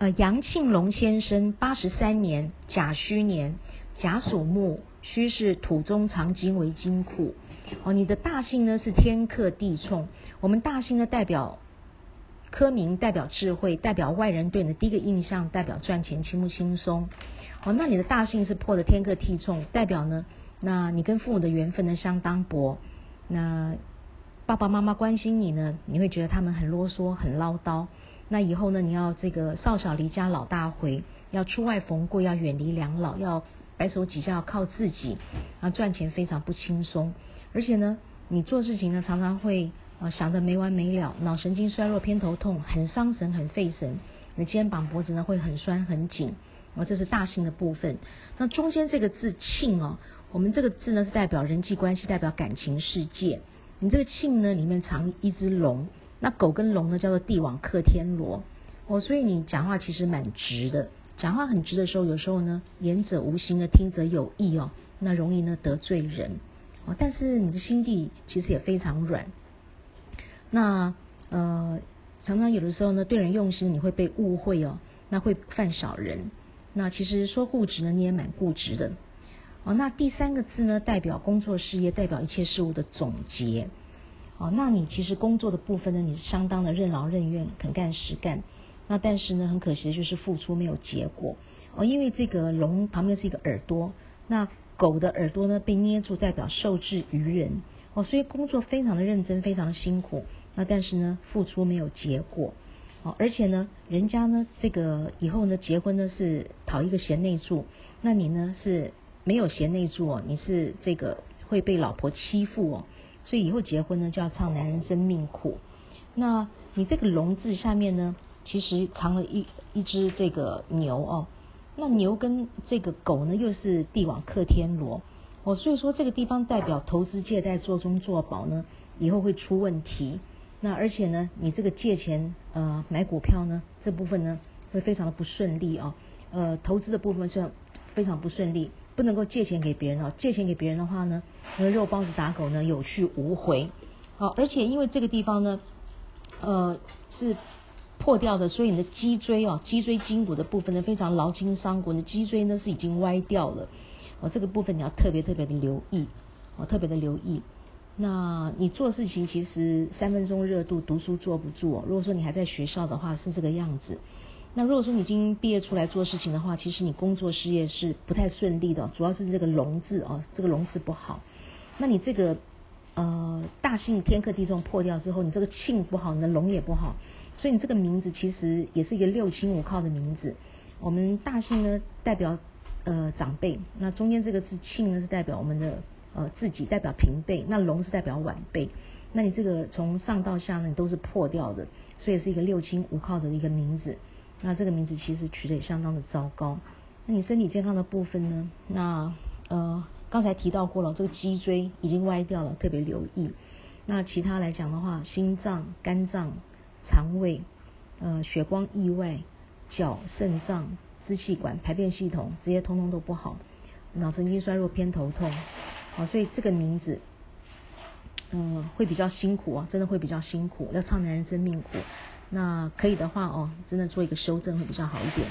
呃，杨庆龙先生八十三年甲戌年，甲属木，戌是土中藏金为金库。哦，你的大姓呢是天克地冲，我们大姓呢代表科名，代表智慧，代表外人对你的第一个印象，代表赚钱轻不轻松。哦，那你的大姓是破的天克地冲，代表呢，那你跟父母的缘分呢相当薄。那爸爸妈妈关心你呢，你会觉得他们很啰嗦、很唠叨。那以后呢，你要这个少小离家老大回，要出外逢贵，要远离两老，要白手起家，要靠自己，啊，赚钱非常不轻松。而且呢，你做事情呢常常会呃想得没完没了，脑神经衰弱、偏头痛，很伤神、很费神。你肩膀、脖子呢会很酸、很紧。啊，这是大姓的部分。那中间这个字庆哦，我们这个字呢是代表人际关系，代表感情世界。你这个庆呢里面藏一只龙，那狗跟龙呢叫做帝王克天罗。哦，所以你讲话其实蛮直的，讲话很直的时候，有时候呢言者无心的，听者有意哦，那容易呢得罪人。哦，但是你的心地其实也非常软，那呃常常有的时候呢，对人用心，你会被误会哦，那会犯小人。那其实说固执呢，你也蛮固执的。哦，那第三个字呢，代表工作事业，代表一切事物的总结。哦，那你其实工作的部分呢，你是相当的任劳任怨，肯干实干。那但是呢，很可惜的就是付出没有结果。哦，因为这个龙旁边是一个耳朵，那。狗的耳朵呢被捏住，代表受制于人哦，所以工作非常的认真，非常辛苦。那但是呢，付出没有结果哦，而且呢，人家呢这个以后呢结婚呢是讨一个贤内助，那你呢是没有贤内助哦，你是这个会被老婆欺负哦，所以以后结婚呢就要唱男人生命苦。那你这个龙字下面呢，其实藏了一一只这个牛哦。那牛跟这个狗呢，又是地网克天罗哦，所以说这个地方代表投资借贷做中做保呢，以后会出问题。那而且呢，你这个借钱呃买股票呢，这部分呢会非常的不顺利哦。呃，投资的部分是非常不顺利，不能够借钱给别人哦。借钱给别人的话呢，那肉包子打狗呢有去无回。好，而且因为这个地方呢，呃是。破掉的，所以你的脊椎哦，脊椎筋骨的部分呢非常劳筋伤骨，你的脊椎呢是已经歪掉了，哦，这个部分你要特别特别的留意，哦，特别的留意。那你做事情其实三分钟热度，读书坐不住。如果说你还在学校的话是这个样子，那如果说你已经毕业出来做事情的话，其实你工作事业是不太顺利的，主要是这个龙字哦，这个龙字不好。那你这个呃大姓天克地中破掉之后，你这个庆不好，你的龙也不好。所以你这个名字其实也是一个六亲五靠的名字。我们大姓呢代表呃长辈，那中间这个字庆呢是代表我们的呃自己，代表平辈。那龙是代表晚辈。那你这个从上到下呢你都是破掉的，所以是一个六亲无靠的一个名字。那这个名字其实取得也相当的糟糕。那你身体健康的部分呢？那呃刚才提到过了，这个脊椎已经歪掉了，特别留意。那其他来讲的话，心脏、肝脏。肠胃、呃血光意外、脚、肾脏、支气管、排便系统这些通通都不好，脑神经衰弱、偏头痛，好，所以这个名字，嗯，会比较辛苦啊，真的会比较辛苦，要唱男人真命苦。那可以的话哦，真的做一个修正会比较好一点。